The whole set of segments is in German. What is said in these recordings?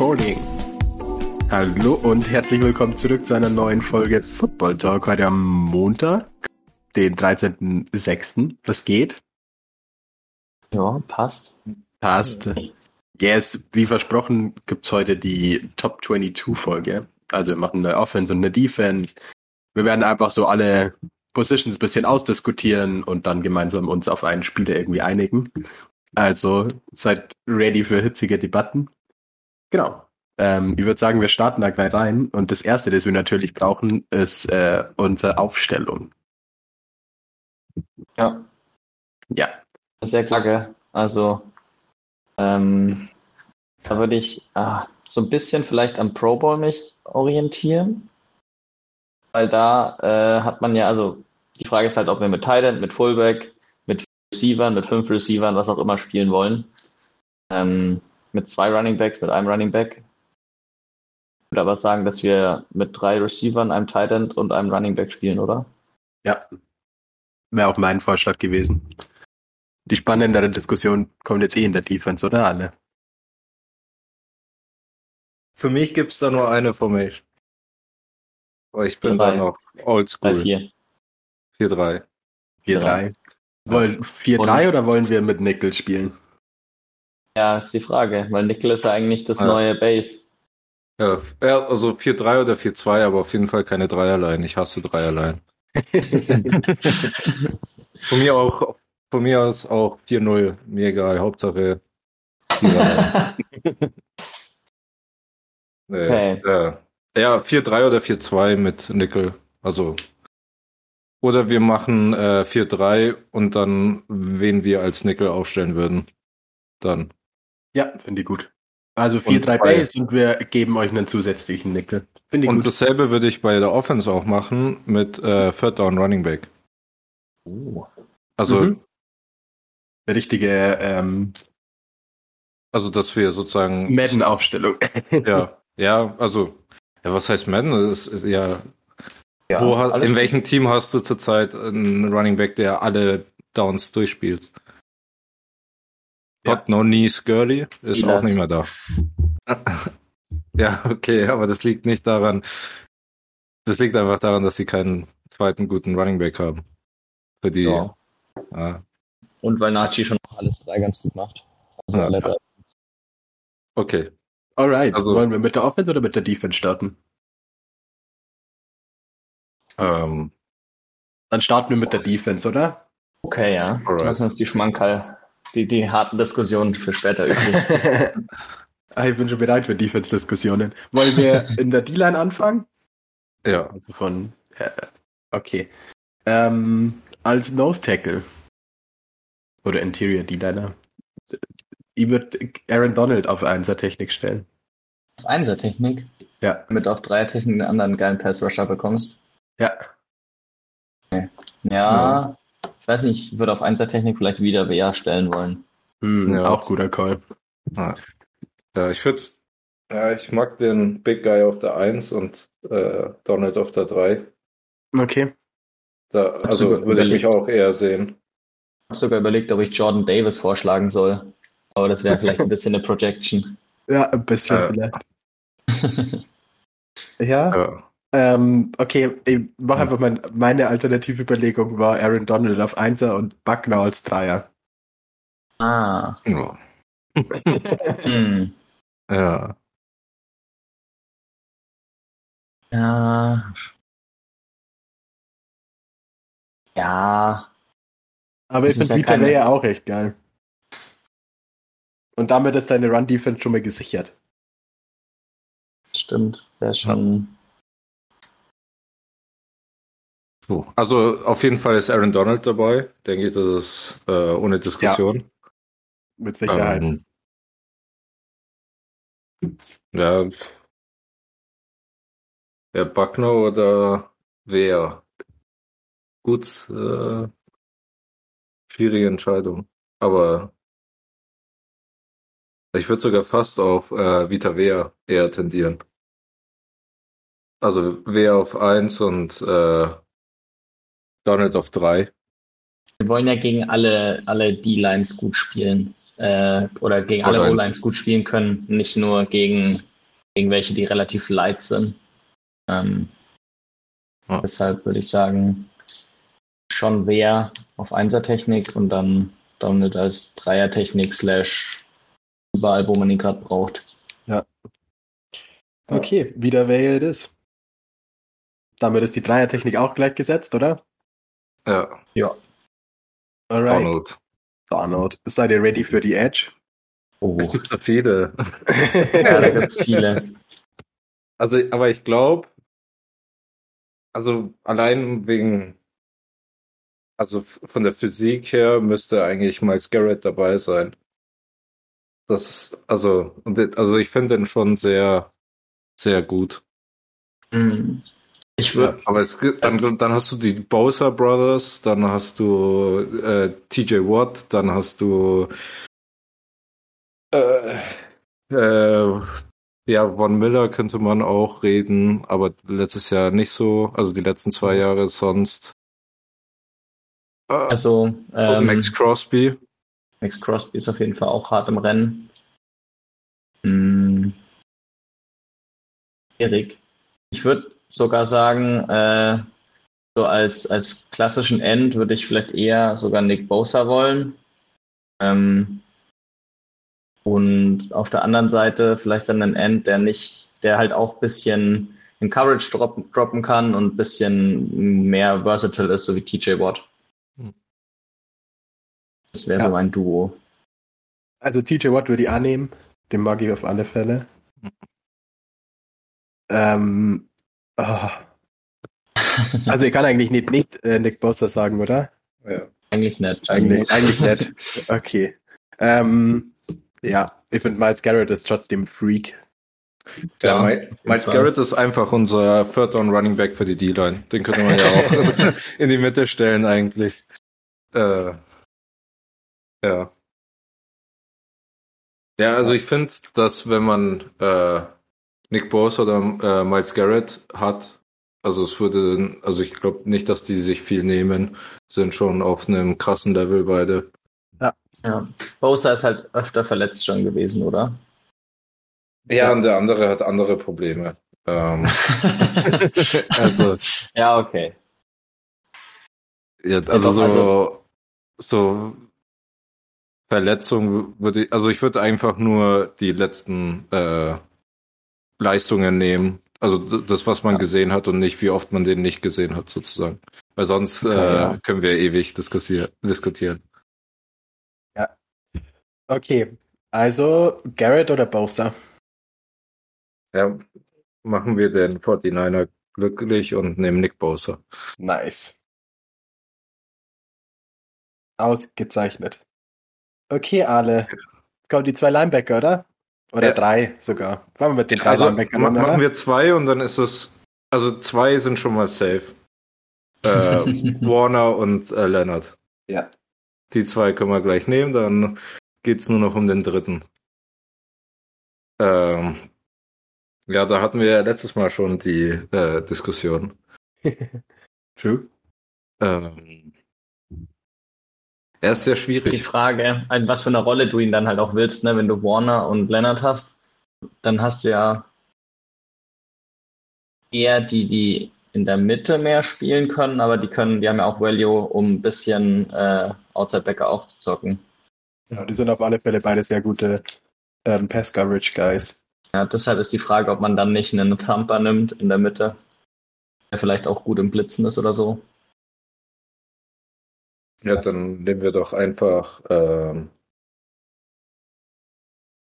Recording. Hallo und herzlich willkommen zurück zu einer neuen Folge Football Talk heute am Montag, den 13.06. Was geht? Ja, passt. Passt. Yes, wie versprochen gibt's heute die Top 22 Folge. Also wir machen eine Offense und eine Defense. Wir werden einfach so alle Positions ein bisschen ausdiskutieren und dann gemeinsam uns auf einen Spieler irgendwie einigen. Also seid ready für hitzige Debatten. Genau. Ähm, ich würde sagen, wir starten da gleich rein. Und das Erste, das wir natürlich brauchen, ist äh, unsere Aufstellung. Ja. Ja. Sehr klar. Also, ähm, da würde ich ah, so ein bisschen vielleicht am Pro Bowl mich orientieren. Weil da äh, hat man ja, also die Frage ist halt, ob wir mit Tight mit Fullback, mit Receivern, mit fünf Receivern, was auch immer spielen wollen. Ähm, mit zwei Running Backs, mit einem Running Back. Ich würde aber sagen, dass wir mit drei Receivern, einem Tight End und einem Running Back spielen, oder? Ja. Wäre auch mein Vorschlag gewesen. Die spannendere Diskussion kommt jetzt eh in der Defense, oder alle? Für mich gibt's da nur eine Formation. Aber ich bin Drei. da noch oldschool. vier. 4-3. 4-3. Wollen 4-3 oder wollen wir mit Nickel spielen? Ja, ist die Frage, weil Nickel ist ja eigentlich das Ja. neue Base. Ja, also 4-3 oder 4-2, aber auf jeden Fall keine Dreierlein. Ich hasse Dreierlein. Von mir auch, von mir aus auch 4-0. Mir egal. Hauptsache Viererlein. Nee, Okay. Ja, ja 4-3 oder 4-2 mit Nickel. Also. Oder wir machen äh, 4-3 und dann, wen wir als Nickel aufstellen würden. Dann. Ja, finde ich gut. Also Und 4-3 bei- Base und wir geben euch einen zusätzlichen Nickel. Finde ich Und gut. dasselbe würde ich bei der Offense auch machen mit äh, Third Down Running Back. Oh. Also, Mhm. Richtige ähm, also dass wir sozusagen Madden-Aufstellung. ja, ja, also ja, was heißt Madden? Das ist ja, Ja, wo in welchem Team hast du zurzeit einen Running Back, der alle Downs durchspielt? Ja. Todd No Knees Gurley ist Silas. auch nicht mehr da. ja, okay, aber das liegt nicht daran. Das liegt einfach daran, dass sie keinen zweiten guten Running Back haben. Für die. Ja. Ja. Und weil Nachi schon alles drei ganz gut macht. Also Ja. alle drei. Okay. Alright, Also- wollen wir mit der Offense oder mit der Defense starten? Ähm, Dann starten wir mit der Defense, oder? Okay, ja. Alright. Lassen wir uns die Schmankerl, die, die harten Diskussionen für später übrig. Ah, ich bin schon bereit für Defense-Diskussionen. Wollen wir in der D-Line anfangen? ja. Also von, äh, okay. Ähm, als Nose Tackle. Oder Interior D-Liner. Ich würde Aaron Donald auf Einser-Technik stellen. auf Einser-Technik, Ja. damit du auf Dreier-Technik einen anderen geilen Pass-Rusher bekommst. Ja. Ja, ich weiß nicht, ich würde auf Einser-Technik vielleicht wieder BA stellen wollen. Hm, Ja. Auch guter Call. Ja, ja ich würde, ja, ich mag den Big Guy auf der 1 und äh, Donald auf der 3. Okay. Da, also würde ich mich auch eher sehen. Ich habe sogar überlegt, ob ich Jordan Davis vorschlagen soll. Aber das wäre vielleicht ein bisschen eine Projection. Ja, ein bisschen Äh. vielleicht. Ja. Ja. Ähm, okay, ich mach einfach mein, meine alternative Überlegung war Aaron Donald auf Einser und Buckner als Dreier. ah. Ja. Hm. ja. Ja. Ja. Aber Das ich ist finde ja Vita keine- wäre ja auch echt geil. Und damit ist deine Run-Defense schon mal gesichert. Stimmt. Wäre schon. So. Also auf jeden Fall ist Aaron Donald dabei. Denke ich, das ist äh, ohne Diskussion. Mit Sicherheit. Ähm, ja. Ja, Buckner oder wer? Gut, äh, schwierige Entscheidung. Aber ich würde sogar fast auf äh, Vita Vea eher tendieren. Also W auf 1 und äh, Donald auf 3. Wir wollen ja gegen alle, alle D-Lines gut spielen. Äh, oder gegen alle O-Lines. Gut spielen können, nicht nur gegen, gegen welche, die relativ light sind. Ähm, Ja. Deshalb würde ich sagen, schon wer auf Einsertechnik und dann Donald als Dreiertechnik slash überall, wo man ihn gerade braucht. Okay, wieder wer it is. Damit ist die Dreiertechnik auch gleich gesetzt, oder? Ja, Ja. Alright. Donald. Donald. Seid ihr ready für die Edge? Oh. Es gibt so viele. ja, da gibt's viele. Also, aber ich glaube, also allein wegen, also von der Physik her müsste eigentlich Miles Garrett dabei sein. Das ist, also, also ich finde den schon sehr, sehr gut. Hm. Ich würde, Aber es gibt, dann, Also- dann hast du die Bowser Brothers, dann hast du äh, TJ Watt, dann hast du äh, äh, ja, Von Miller könnte man auch reden, aber letztes Jahr nicht so, also die letzten zwei Jahre sonst. Äh, also, ähm, Max Crosby. Max Crosby ist auf jeden Fall auch hart im Rennen. Hm. Erik, ich würde sogar sagen, äh, so als, als klassischen End würde ich vielleicht eher sogar Nick Bosa wollen. Ähm, und auf der anderen Seite vielleicht dann einen End, der nicht, der halt auch ein bisschen in Coverage droppen, droppen kann und ein bisschen mehr versatile ist, so wie TJ Watt. Das wäre Ja. so mein Duo. Also TJ Watt würde ich annehmen. Den mag ich auf alle Fälle. Ähm, ah. Also ich kann eigentlich nicht, nicht äh, Nick Bosa sagen, oder? Ja. Eigentlich nicht. Eigentlich, eigentlich nicht. Okay. Ähm, ja, ich finde Miles Garrett ist trotzdem ein Freak. Ja, Ja, Mi- Miles. Garrett ist einfach unser Third Down Running Back für die D-Line. Den könnte man ja auch in die Mitte stellen eigentlich. Äh, ja. Ja, also ich finde, dass wenn man äh, Nick Bosa oder äh, Miles Garrett hat, also es würde, also ich glaube nicht, dass die sich viel nehmen, sind schon auf einem krassen Level beide. Ja. Bosa ist halt öfter verletzt schon gewesen, oder? Ja, und der andere hat andere Probleme. Ähm, also ja, okay. Ja, also, doch, so, also- so Verletzung würde ich, also ich würde einfach nur die letzten äh, Leistungen nehmen. Also das, was man Ja. gesehen hat und nicht, wie oft man den nicht gesehen hat, sozusagen. Weil sonst Okay, äh, ja. können wir ewig diskutier diskutieren. Okay, also Garrett oder Bosa? Ja, machen wir den 49er glücklich und nehmen Nick Bosa. Nice. Ausgezeichnet. Okay, Ale. Jetzt kommen die zwei Linebacker, oder? Oder Ja. drei sogar. Fangen wir mit den drei Also Linebackern an, machen wir zwei und dann ist es, also zwei sind schon mal safe. Äh, Warner und äh, Leonard. Ja. Die zwei können wir gleich nehmen, dann geht's nur noch um den dritten. Ähm, ja, da hatten wir ja letztes Mal schon die äh, Diskussion. True. Ähm, er ist sehr Die schwierig. Frage, in was für eine Rolle du ihn dann halt auch willst, ne? Wenn du Warner und Leonard hast, dann hast du ja eher die, die in der Mitte mehr spielen können, aber die können, die haben ja auch Value, um ein bisschen äh, Outside Backer aufzuzocken. Ja, die sind auf alle Fälle beide sehr gute ähm, Pass-Coverage-Guys. Ja, deshalb ist die Frage, ob man dann nicht einen Thumper nimmt in der Mitte, der vielleicht auch gut im Blitzen ist oder so. Ja, dann nehmen wir doch einfach ähm,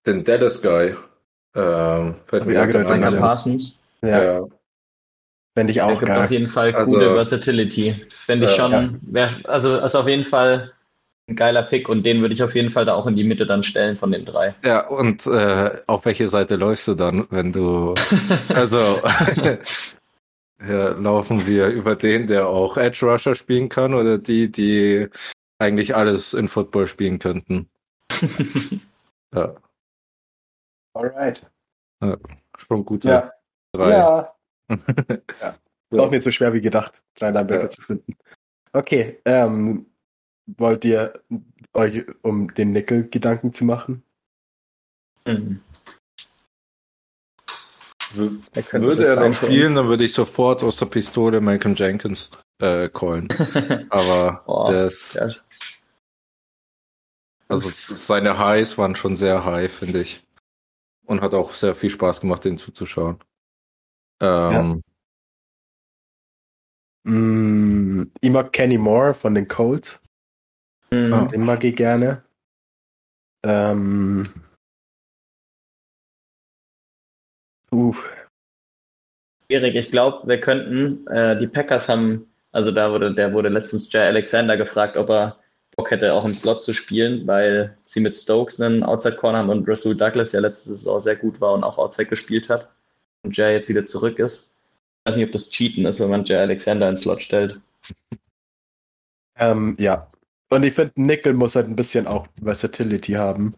den Dallas Guy. Ähm, fällt mir ich auch gerade ein. Parsons, Ja, Ja, fände ich der auch gibt auf geil. jeden Fall Also- gute Versatility. Finde ich Ja. schon, wär, also ist auf jeden Fall ein geiler Pick und den würde ich auf jeden Fall da auch in die Mitte dann stellen von den drei. ja, und äh, auf welche Seite läufst du dann, wenn du Also, ja, laufen wir über den, der auch Edge Rusher spielen kann, oder die, die eigentlich alles in Football spielen könnten? Ja, Alright. schon gute Ja. drei. Ja. Auch nicht so schwer wie gedacht, drei Linebacker Ja. zu finden. Okay, ähm, wollt ihr euch um den Nickel Gedanken zu machen? Hm. Könnte Würde er noch für spielen, dann würde ich sofort aus der Pistole Malcolm Jenkins äh, callen. Aber Boah, das, Ja. also seine Highs waren schon sehr high, finde ich. Und hat auch sehr viel Spaß gemacht, den zuzuschauen. Ähm, Mm, ich mag Kenny Moore von den Colts. Ah. Den mag ich gerne. Ähm, uff, Schwierig. Ich glaube, wir könnten, äh, die Packers haben, also da wurde, der wurde letztens Jay Alexander gefragt, ob er Bock hätte, auch im Slot zu spielen, weil sie mit Stokes einen Outside Corner haben und Rasul Douglas ja letzte Saison sehr gut war und auch Outside gespielt hat. Und Jay jetzt wieder zurück ist. Ich weiß nicht, ob das Cheaten ist, wenn man Jay Alexander ins Slot stellt. ähm, ja. Und ich finde, Nickel muss halt ein bisschen auch Versatility haben.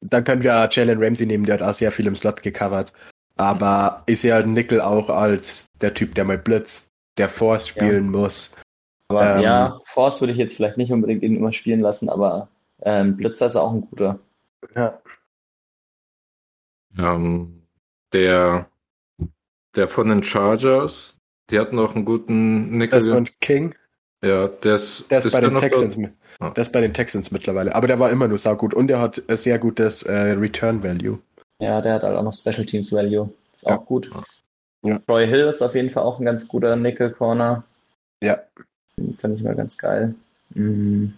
Dann können wir Jalen Ramsey nehmen, der hat auch sehr viel im Slot gecovert. Aber ich sehe halt Nickel auch als der Typ, der mal blitzt, der Force spielen muss. Aber Ähm. ja, Force würde ich jetzt vielleicht nicht unbedingt ihn immer spielen lassen, aber ähm, Blitzer ist auch ein guter. Ja. ähm, der, der von den Chargers, die hatten noch einen guten Nickel. Desmond King, ja, der ist, der ist, bei der den Texans. da? Ah. Der ist bei den Texans mittlerweile. Aber der war immer nur saugut und der hat ein sehr gutes äh, Return Value. Ja, der hat halt auch noch Special Teams Value. Ist Ja. auch gut. Ja. Troy Hill ist auf jeden Fall auch ein ganz guter Nickel Corner. Ja. Den Finde ich mal ganz geil. Mhm.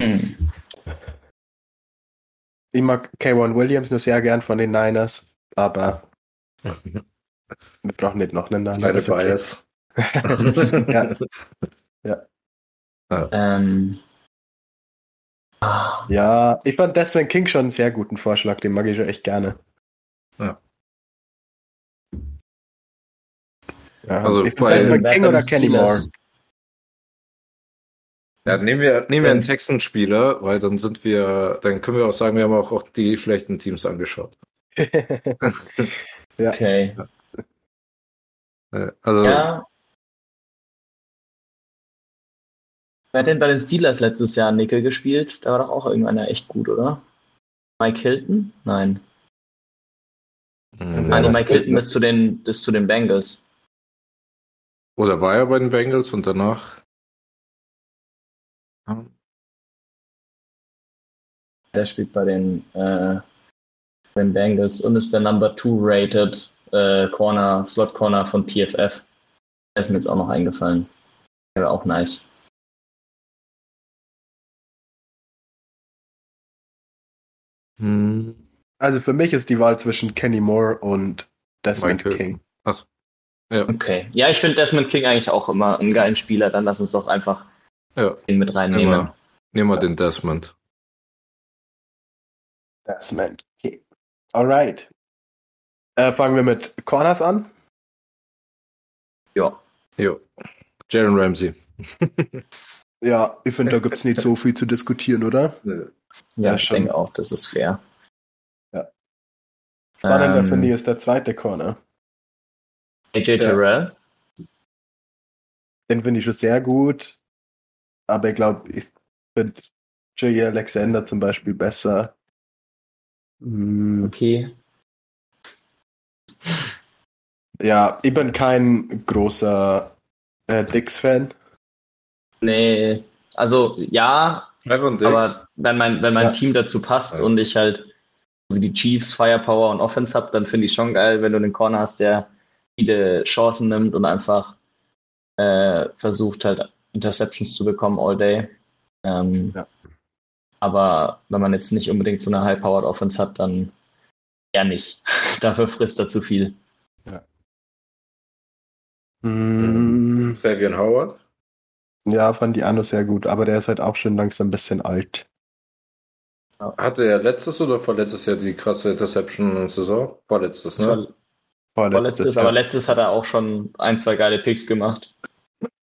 Hm. Ich mag K1 Williams nur sehr gern von den Niners, aber wir brauchen nicht noch einen Niner. Kleine das ist okay. Bias. ja. Ähm. Ja, ich fand Desmond King schon einen sehr guten Vorschlag, den mag ich schon echt gerne. Ja. Ja, Also ich bei- Desmond King oder Kenny Moore? Ja, nehmen wir, nehmen wir einen Ja. Texans-Spieler, weil dann sind wir, dann können wir auch sagen, wir haben auch, auch die schlechten Teams angeschaut. Okay. Äh, Also, Ja. Wer hat denn bei den Steelers letztes Jahr Nickel gespielt? Da war doch auch irgendeiner echt gut, oder? Mike Hilton? Nein. Ja, Ah, das Mike Hilton ist zu den, ist zu den Bengals. oder war er bei den Bengals und danach? Ja. Der spielt bei den, äh, bei den Bengals und ist der Number 2 rated äh, Corner, Slot Corner von PFF. Der ist mir jetzt auch noch eingefallen. Der wäre auch nice. Hm, Also für mich ist die Wahl zwischen Kenny Moore und Desmond Michael. King. ja, Okay. Ja, ich finde Desmond King eigentlich auch immer einen geilen Spieler. Dann lass uns doch einfach ja. den mit Nehmen reinnehmen. wir, nehmen wir den Desmond. Desmond King. Alright. Äh, fangen wir mit Corners an. Ja. Jo. Jaren Ramsey. Ja, ich finde, da gibt es nicht so viel zu diskutieren, oder? Ja, Ja, ich denke auch, das ist fair. Ja. Spannender Ähm, finde ich ist der zweite Corner. AJ Terrell. Den finde ich schon sehr gut. Aber ich glaube, ich finde Jay Alexander zum Beispiel besser. Hm, Okay. Ja, ich bin kein großer äh, Dix-Fan. Nee, also ja. Aber wenn mein, wenn mein Ja. Team dazu passt Ja. und ich halt wie die Chiefs Firepower und Offense hab, dann finde ich schon geil, wenn du einen Corner hast, der viele Chancen nimmt und einfach äh, versucht halt Interceptions zu bekommen all day. Ähm, Ja. Aber wenn man jetzt nicht unbedingt so eine High-Powered Offense hat, dann eher nicht. Dafür frisst er zu viel. Hm, Xavier Howard. Ja, fand die Anno sehr gut, aber der ist halt auch schon langsam ein bisschen alt. Hatte er letztes oder vorletztes Jahr die krasse Interception in der Saison? Vorletztes, ne? war vorletztes, ja. aber letztes hat er auch schon ein, zwei geile Picks gemacht.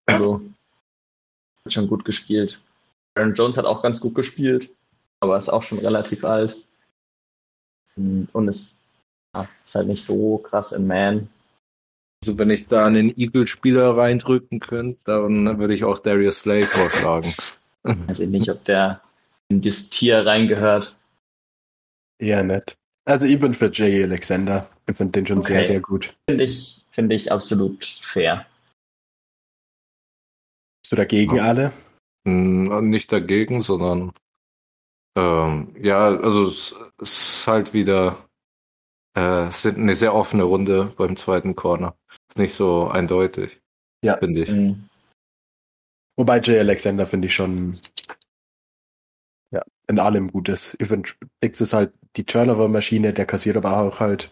Also hat schon gut gespielt. Aaron Jones hat auch ganz gut gespielt, aber ist auch schon relativ alt. Und ist, ja, ist halt nicht so krass in Man. Also wenn ich da einen Eagle-Spieler reindrücken könnte, dann würde ich auch Darius Slay vorschlagen. Weiß ich nicht, ob der in das Tier reingehört. Eher nett. Also ich bin für Jay Alexander. Ich finde den schon sehr, Okay. sehr gut. Finde ich, finde ich absolut fair. Bist du dagegen Ja. alle? Hm, Nicht dagegen, sondern ähm, ja, also es ist halt wieder äh, sind eine sehr offene Runde beim zweiten Corner. Nicht so eindeutig, Ja. finde ich. Mhm. Wobei Jay Alexander finde ich schon ja, in allem gut ist. Ich finde, Dix ist halt die Turnover-Maschine, der kassiert aber auch halt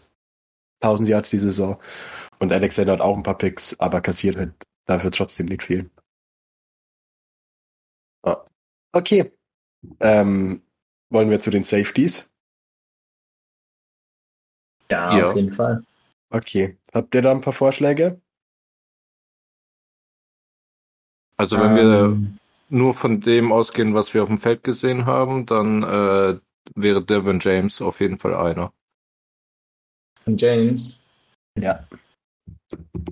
1000 Yards die Saison. Und Alexander hat auch ein paar Picks, aber kassiert halt dafür trotzdem nicht viel. Ah. Okay. Ähm, wollen wir zu den Safeties? Ja, Ja. auf jeden Fall. Okay. Habt ihr da ein paar Vorschläge? Also wenn wir Ähm, nur von dem ausgehen, was wir auf dem Feld gesehen haben, dann äh, wäre Devin James auf jeden Fall einer. James. Ja.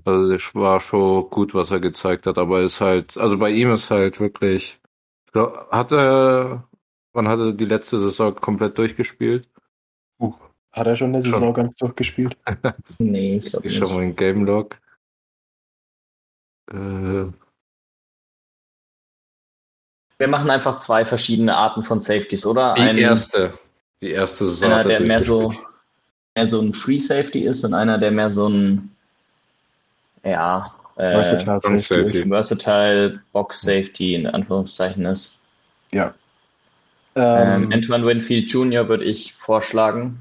Also das war schon gut, was er gezeigt hat, aber ist halt, also bei ihm ist halt wirklich, hat er, wann hat er die letzte Saison komplett durchgespielt? Hat er schon eine Schon. Saison ganz durchgespielt? Nee, ich glaube Ich nicht. schau mal in Game Log. Äh, Wir machen einfach zwei verschiedene Arten von Safeties, oder? die Ein- erste, die erste Saison einer, er der mehr so, mehr so ein Free Safety ist und einer, der mehr so ein, ja, äh, Versatile Safety Safety. ist. Versatile Box Safety in Anführungszeichen ist. Ja. Ähm, Ähm, Antoine Winfield Jr. würde ich vorschlagen.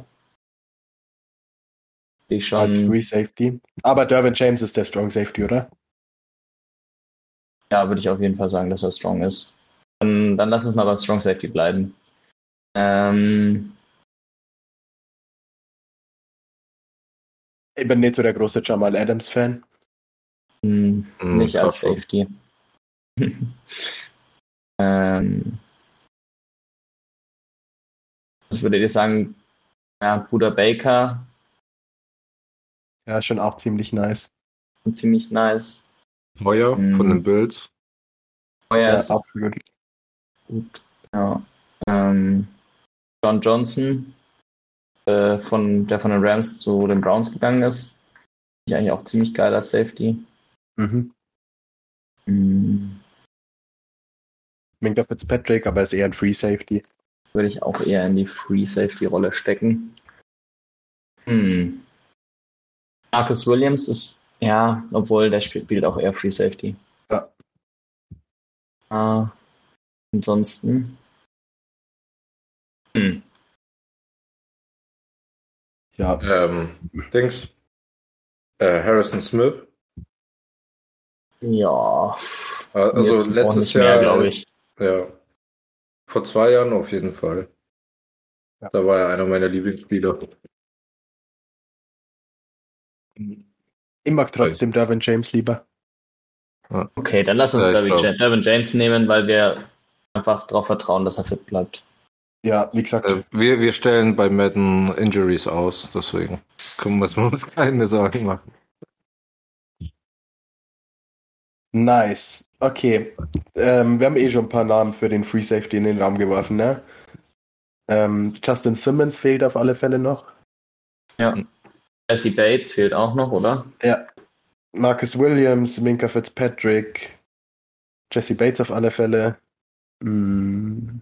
Ich als schon, Free Safety. Aber Derwin James ist der Strong Safety, oder? ja, würde ich auf jeden Fall sagen, dass er strong ist. Dann, dann lass uns mal beim Strong Safety bleiben. Ähm, Ich bin nicht so der große Jamal Adams Fan. Hm, Hm, nicht als. Safety. ähm, was würdet ihr sagen? Ja, Buda Baker, Ja, schon auch ziemlich nice. ziemlich nice. Heuer Mhm. von den Bills. Euer Ja, ist absolut. gut. Ja. Ähm, John Johnson, äh, von, der von den Rams zu den Browns gegangen ist. Finde Ich eigentlich auch ziemlich geil als Safety. Mhm. Hm, Minka Fitzpatrick, aber ist eher ein Free Safety. würde ich auch eher in die Free Safety Rolle stecken. Hm. Marcus Williams ist, ja, obwohl der spielt, auch eher Free Safety. Ja. Ah, ansonsten. Hm. Ja, Ähm, Dings. Äh, Harrison Smith. Ja. Also jetzt letztes Jahr, glaube ich. Ja. Vor zwei Jahren auf jeden Fall. Ja. Da war er einer meiner Lieblingsspieler. Ich mag trotzdem Derwin James lieber. Okay, dann lass uns Ja, ich Derwin James, Derwin James nehmen, weil wir einfach darauf vertrauen, dass er fit bleibt. Ja, wie gesagt, Äh, wir, wir stellen bei Madden Injuries aus, deswegen können wir uns keine Sorgen machen. nice. Okay. Ähm, wir haben eh schon ein paar Namen für den Free Safety in den Raum geworfen, ne? Ähm, Justin Simmons fehlt auf alle Fälle noch. Ja. Jesse Bates fehlt auch noch, oder? Ja. Marcus Williams, Minka Fitzpatrick, Jesse Bates auf alle Fälle. Hm.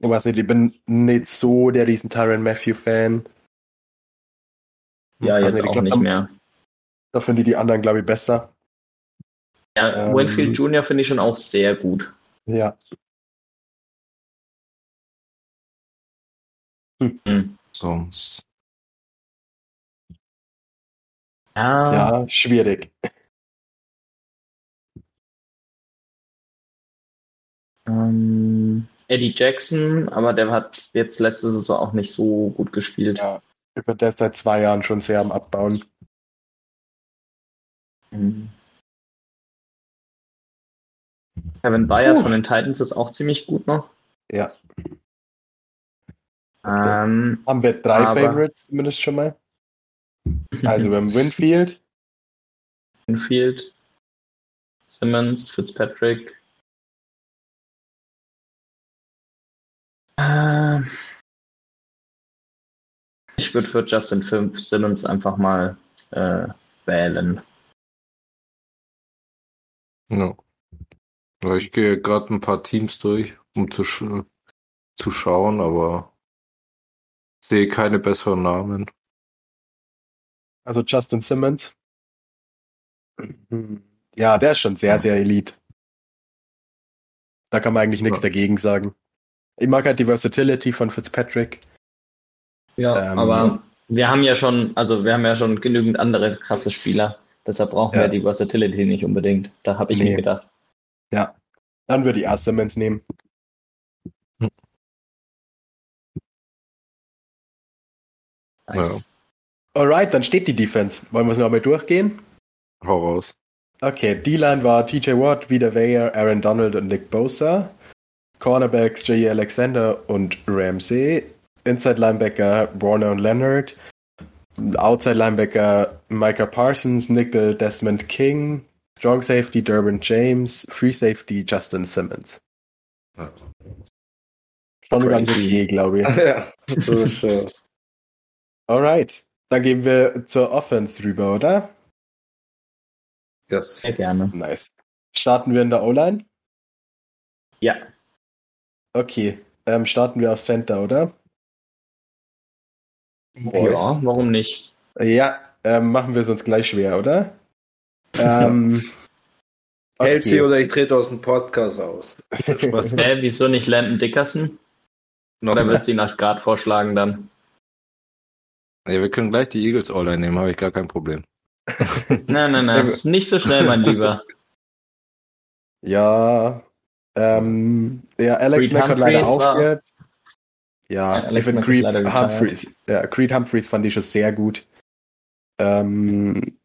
Ich weiß nicht, ich bin nicht so der riesen Tyron Matthew-Fan. Ja, Also jetzt ich auch glaub, nicht mehr. Da finde ich die anderen, glaube ich, besser. Ja, ähm, Winfield Jr. finde ich schon auch sehr gut. Ja. Hm. Sonst. Ja, Ja, schwierig. ähm, Eddie Jackson, aber der hat jetzt letzte Saison auch nicht so gut gespielt. Ja. Ich bin der ist seit zwei Jahren schon sehr am Abbauen. Hm. Kevin Bayard Puh. von den Titans ist auch ziemlich gut noch. Ja. Ähm, Haben wir drei Aber- Favorites zumindest schon mal. Also wir haben Winfield, Infield, Simmons, Fitzpatrick. Ähm, ich würde für Justin Fim- Simmons einfach mal äh, wählen. Ja. Ja, Ich gehe gerade ein paar Teams durch, um zu, sch zu schauen, aber sehe keine besseren Namen. Also Justin Simmons. Ja, der ist schon sehr, sehr elite. Da kann man eigentlich nichts Ja. dagegen sagen. Ich mag halt die Versatility von Fitzpatrick. Ja, Ähm, aber wir haben ja schon, also wir haben ja schon genügend andere krasse Spieler. Deshalb brauchen Ja. wir die Versatility nicht unbedingt. Da habe ich Nee. mir gedacht. Ja. Dann würde ich Simmons nehmen. Nice. Alright, dann steht die Defense. Wollen wir es nochmal durchgehen? Hau raus. Okay, D-Line war TJ Watt, Vida Weyer, Aaron Donald und Nick Bosa. Cornerbacks J.E. Alexander und Ramsey. Inside Linebacker Warner und Leonard. Outside Linebacker Micah Parsons, Nickel Desmond King. Strong Safety Durbin James. Free Safety Justin Simmons. Schon ganz okay, glaube ich. ja, das ist schon. Alright, dann gehen wir zur Offense rüber, oder? Yes. Sehr gerne. Nice. Starten wir in der O-Line? Ja. Okay, ähm, starten wir auf Center, oder? Ja, warum nicht? Ja, ähm, machen wir es uns gleich schwer, oder? Ähm, Hält sie okay. oder ich trete aus dem Podcast aus. Hä, wieso nicht Landon Dickerson? Noch Oder willst du ihn als Guard vorschlagen dann? Ja, wir können gleich die Eagles All-Line nehmen, habe ich gar kein Problem. Nein, nein, nein, ist nicht so schnell, mein Lieber. Ja, ähm, ja, Alex Creed Mack hat leider aufgehört. Ja, Ja, ich Alex Mack Creed. Humphreys, ja, Creed Humphreys fand ich schon sehr gut. Ähm,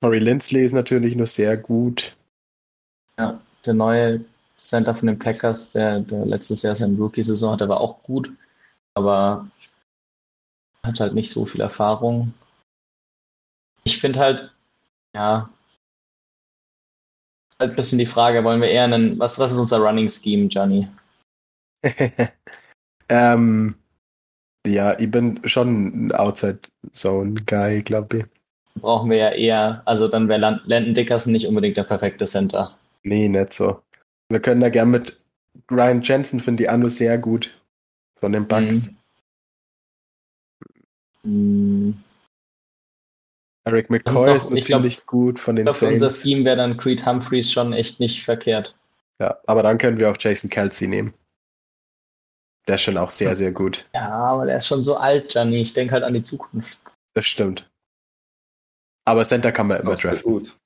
Corey Lindsley ist natürlich nur sehr gut. Ja, der neue Center von den Packers, der, der letztes Jahr seine Rookie-Saison hatte, war auch gut, aber hat halt nicht so viel Erfahrung. Ich finde halt, ja, halt ein bisschen die Frage, wollen wir eher einen, was, was ist unser Running Scheme, Johnny? ähm, ja, ich bin schon ein Outside Zone Guy, glaube ich. Brauchen wir ja eher, also dann wäre Land- Landon Dickerson nicht unbedingt der perfekte Center. Nee, nicht so. Wir können da gern mit Ryan Jensen, finde ich auch nur sehr gut. Von den Bucks. Hm, Eric Das ist McCoy doch- ist, nur ich glaub- ziemlich gut von den Ich glaube, für unser Saints. Scheme wäre dann Creed Humphreys schon echt nicht verkehrt. Ja, aber dann können wir auch Jason Kelsey nehmen. Der ist schon auch sehr, sehr gut. Ja, aber der ist schon so alt, Johnny. Ich denke halt an die Zukunft. Das stimmt. Aber Center kann man immer draften. gut.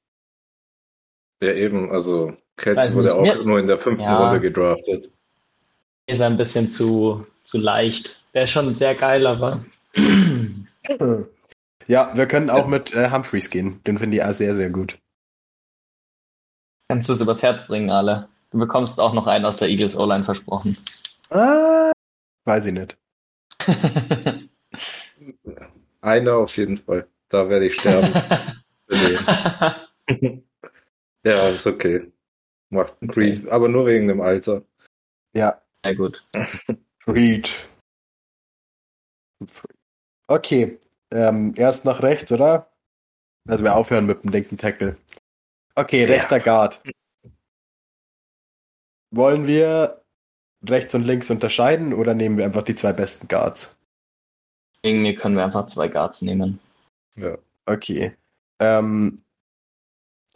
Ja, eben, also Weiß Kelsey wurde nicht. auch Mir- nur in der fünften Ja. Runde gedraftet. Ist ein bisschen zu, zu leicht. Der ist schon sehr geil, aber Ja, wir können auch mit äh, Humphreys gehen. Den finde ich auch sehr, sehr gut. kannst du es übers Herz bringen, alle. Du bekommst auch noch einen aus der Eagles O-Line versprochen. Ah, weiß ich nicht. Einer auf jeden Fall. Da werde ich sterben. ja, ist okay. Macht Creed, aber nur wegen dem Alter. Ja, Sehr gut. Creed. Okay, ähm, erst nach rechts, oder? Also wir aufhören mit dem linken Tackle. Okay, Ja. rechter Guard. Wollen wir rechts und links unterscheiden oder nehmen wir einfach die zwei besten Guards? Wegen mir können wir einfach zwei Guards nehmen. Okay. Ähm,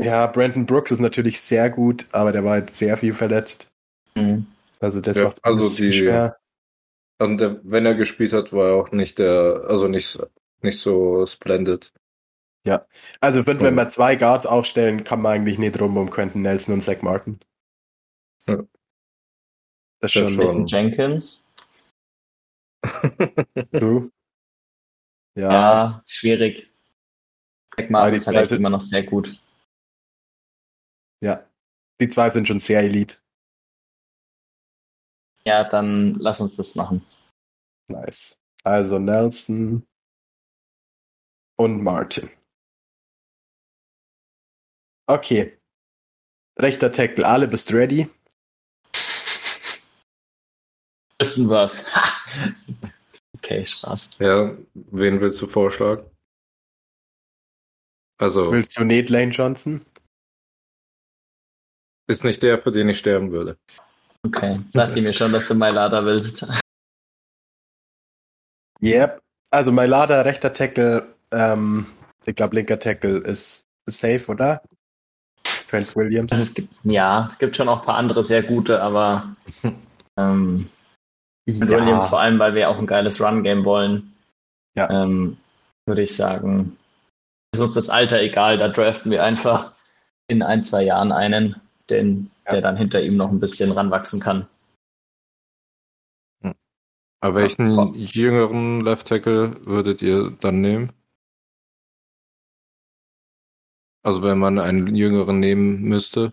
ja, Brandon Brooks ist natürlich sehr gut, aber der war halt sehr viel verletzt. Mhm. Also das Ja, macht also ein bisschen die- schwer. Und äh, wenn er gespielt hat, war er auch nicht der, also nicht, nicht so splendid. Also ich finde, Oh. wenn wir zwei Guards aufstellen, kann man eigentlich nicht rum um Quentin Nelson und Zach Martin. Ja. Das ist Ja, schon, schon. Jenkins? true. Ja, Ja, schwierig. Zach Aber Martin die ist halt echt immer noch sehr gut. ja. Die zwei sind schon sehr elite. Ja, dann lass uns das machen. Nice. Also Nelson und Martin. Okay. Rechter Tackle, alle bist ready? Wissen wir's. okay, Spaß. Ja, wen willst du vorschlagen? Also, Willst du nicht Lane Johnson? ist nicht der, für den ich sterben würde. Okay, sag dir mir schon, dass du Mailada willst. Yep. Also Mailada, rechter Tackle, ähm, ich glaube linker Tackle ist, safe, oder? Trent Williams. Also es gibt, ja, es gibt schon auch ein paar andere sehr gute, aber ähm, Trent Williams vor allem, weil wir auch ein geiles Run-Game wollen, Ja. ähm, würde ich sagen, ist uns das Alter egal, da draften wir einfach in ein, zwei Jahren einen, den, Ja. der dann hinter ihm noch ein bisschen ranwachsen kann. Aber welchen Ja. jüngeren Left Tackle würdet ihr dann nehmen? Also wenn man einen jüngeren nehmen müsste.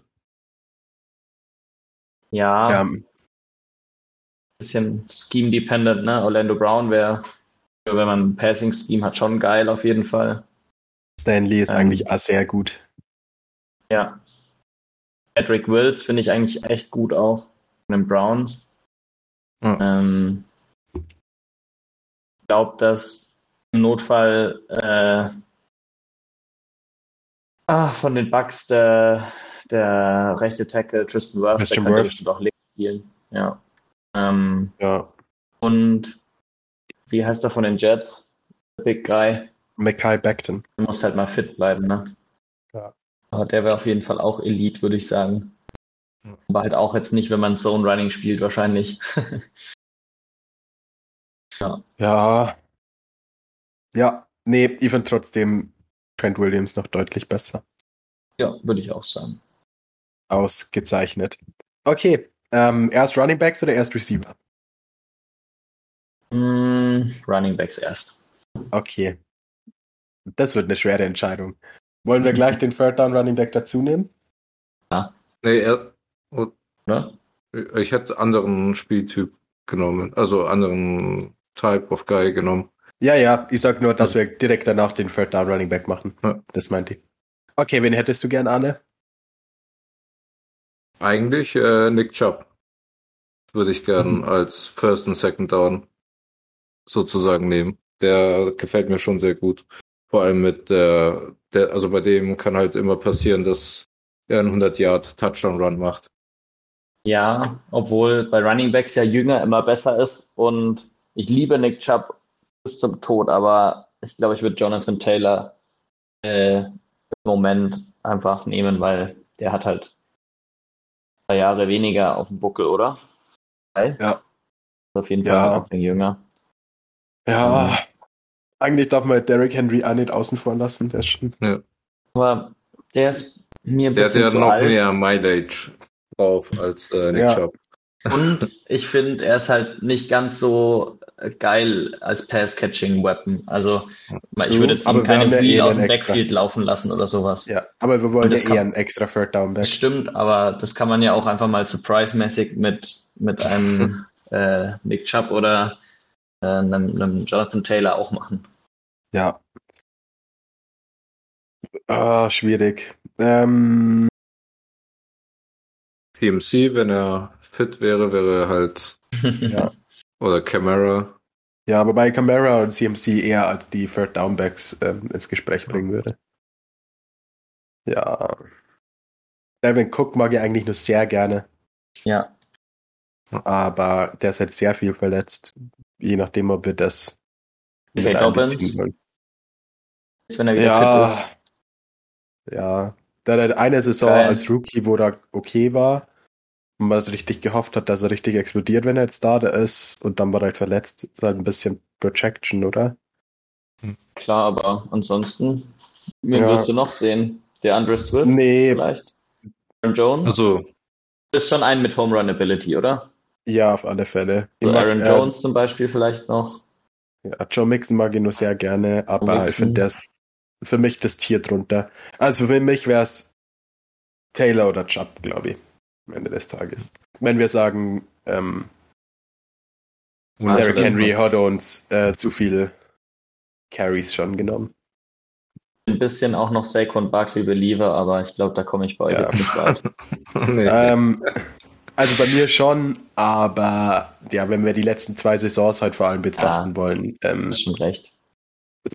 Ja, ja, ein bisschen Scheme-dependent, ne? Orlando Brown wäre, wenn man ein Passing-Scheme hat, schon geil auf jeden Fall. Stanley ist Ähm. eigentlich auch sehr gut. Ja. Patrick Wills finde ich eigentlich echt gut auch. Von den Browns. Ja. Ähm, ich glaube, dass im Notfall äh, ah, von den Bucks der, der rechte Tackle Tristan Wirfs, der Tristan könnte Wirfs. bestimmt auch links spielen. Ja. Ähm, Ja. und wie heißt er von den Jets? Der Big Guy. Mackay Becton. Der muss halt mal fit bleiben, ne? Aber der wäre auf jeden Fall auch Elite, würde ich sagen. Aber halt auch jetzt nicht, wenn man Zone Running spielt, wahrscheinlich. ja. Ja. Ja, nee, ich finde trotzdem Trent Williams noch deutlich besser. ja, würde ich auch sagen. Ausgezeichnet. Okay, ähm, erst Running Backs oder erst Receiver? Mm, Running Backs erst. Okay. Das wird eine schwere Entscheidung. Wollen wir gleich den Third Down Running Back dazu nehmen? Nee, er, Oder? ich hätte anderen Spieltyp genommen. Also anderen Type of Guy genommen. Ja, ja, ich sag nur, dass wir direkt danach den Third Down Running Back machen. Ja. Das meinte ich. Okay, wen hättest du gern, Arne? Eigentlich äh, Nick Chubb. Würde ich gern Mhm. als First und Second Down sozusagen nehmen. Der gefällt mir schon sehr gut. Vor allem mit der, der, also bei dem kann halt immer passieren, dass er einen 100 Yard Touchdown Run macht. Ja, obwohl bei Running Backs ja Jünger immer besser ist und ich liebe Nick Chubb bis zum Tod, aber ich glaube, ich würde Jonathan Taylor äh, im Moment einfach nehmen, weil der hat halt zwei Jahre weniger auf dem Buckel, oder? Ja. Ist auf jeden Fall Ja. auch ein Jünger. Ja, eigentlich darf man Derrick Henry auch nicht außen vor lassen. Der ist schon. Aber der ist mir ein Der hat bisschen ja zu noch alt. mehr Mileage drauf als äh, Nick Ja. Chubb. Und ich finde, er ist halt nicht ganz so geil als Pass-Catching-Weapon. Also, ich würde jetzt Aber keine haben ja eh Wheel aus dem extra. Backfield laufen lassen oder sowas. Ja, aber wir wollen ja kann- eher einen extra Third Down Back. Das stimmt, aber das kann man ja auch einfach mal surprise-mäßig mit, mit einem äh, Nick Chubb oder äh, einem, einem Jonathan Taylor auch machen. Ja. Ah, schwierig. Ähm, CMC, wenn er fit wäre, wäre er halt, Ja. oder Camara. ja, wobei Camara und CMC eher als die Third Down Backs ähm, ins Gespräch bringen würde. Ja. Devin Cook mag ich eigentlich nur sehr gerne, ja, aber der ist halt sehr viel verletzt. Je nachdem, ob wir das mit einbeziehen wollen. jetzt wenn er wieder Ja, fit ist. ja. Der hat eine Saison Geil. als Rookie, wo er okay war und man so richtig gehofft hat, dass er richtig explodiert, wenn er jetzt da ist und dann war er halt verletzt. Ist halt ein bisschen Projection, oder? Klar, aber ansonsten, wen Ja. wirst du noch sehen? Der Andre Swift Nee, vielleicht? Aaron Jones? Also, ist schon ein mit Home Run Ability, oder? Ja, auf alle Fälle. So mag, Aaron äh, Jones zum Beispiel vielleicht noch. Ja, Joe Mixon mag ich nur sehr gerne, aber ich finde, der ist für mich das Tier drunter. Also für mich wäre es Taylor oder Chubb, glaube ich, am Ende des Tages. Wenn wir sagen, ähm, Ah, Derrick. Henry hat uns äh, zu viele Carries schon genommen. ein bisschen auch noch Saquon Barkley Believer, aber ich glaube, da komme ich bei euch Ja. jetzt nicht weit. nee. Ähm, also bei mir schon, aber ja, wenn wir die letzten zwei Saisons halt vor allem betrachten Ja. wollen, ähm, schon recht.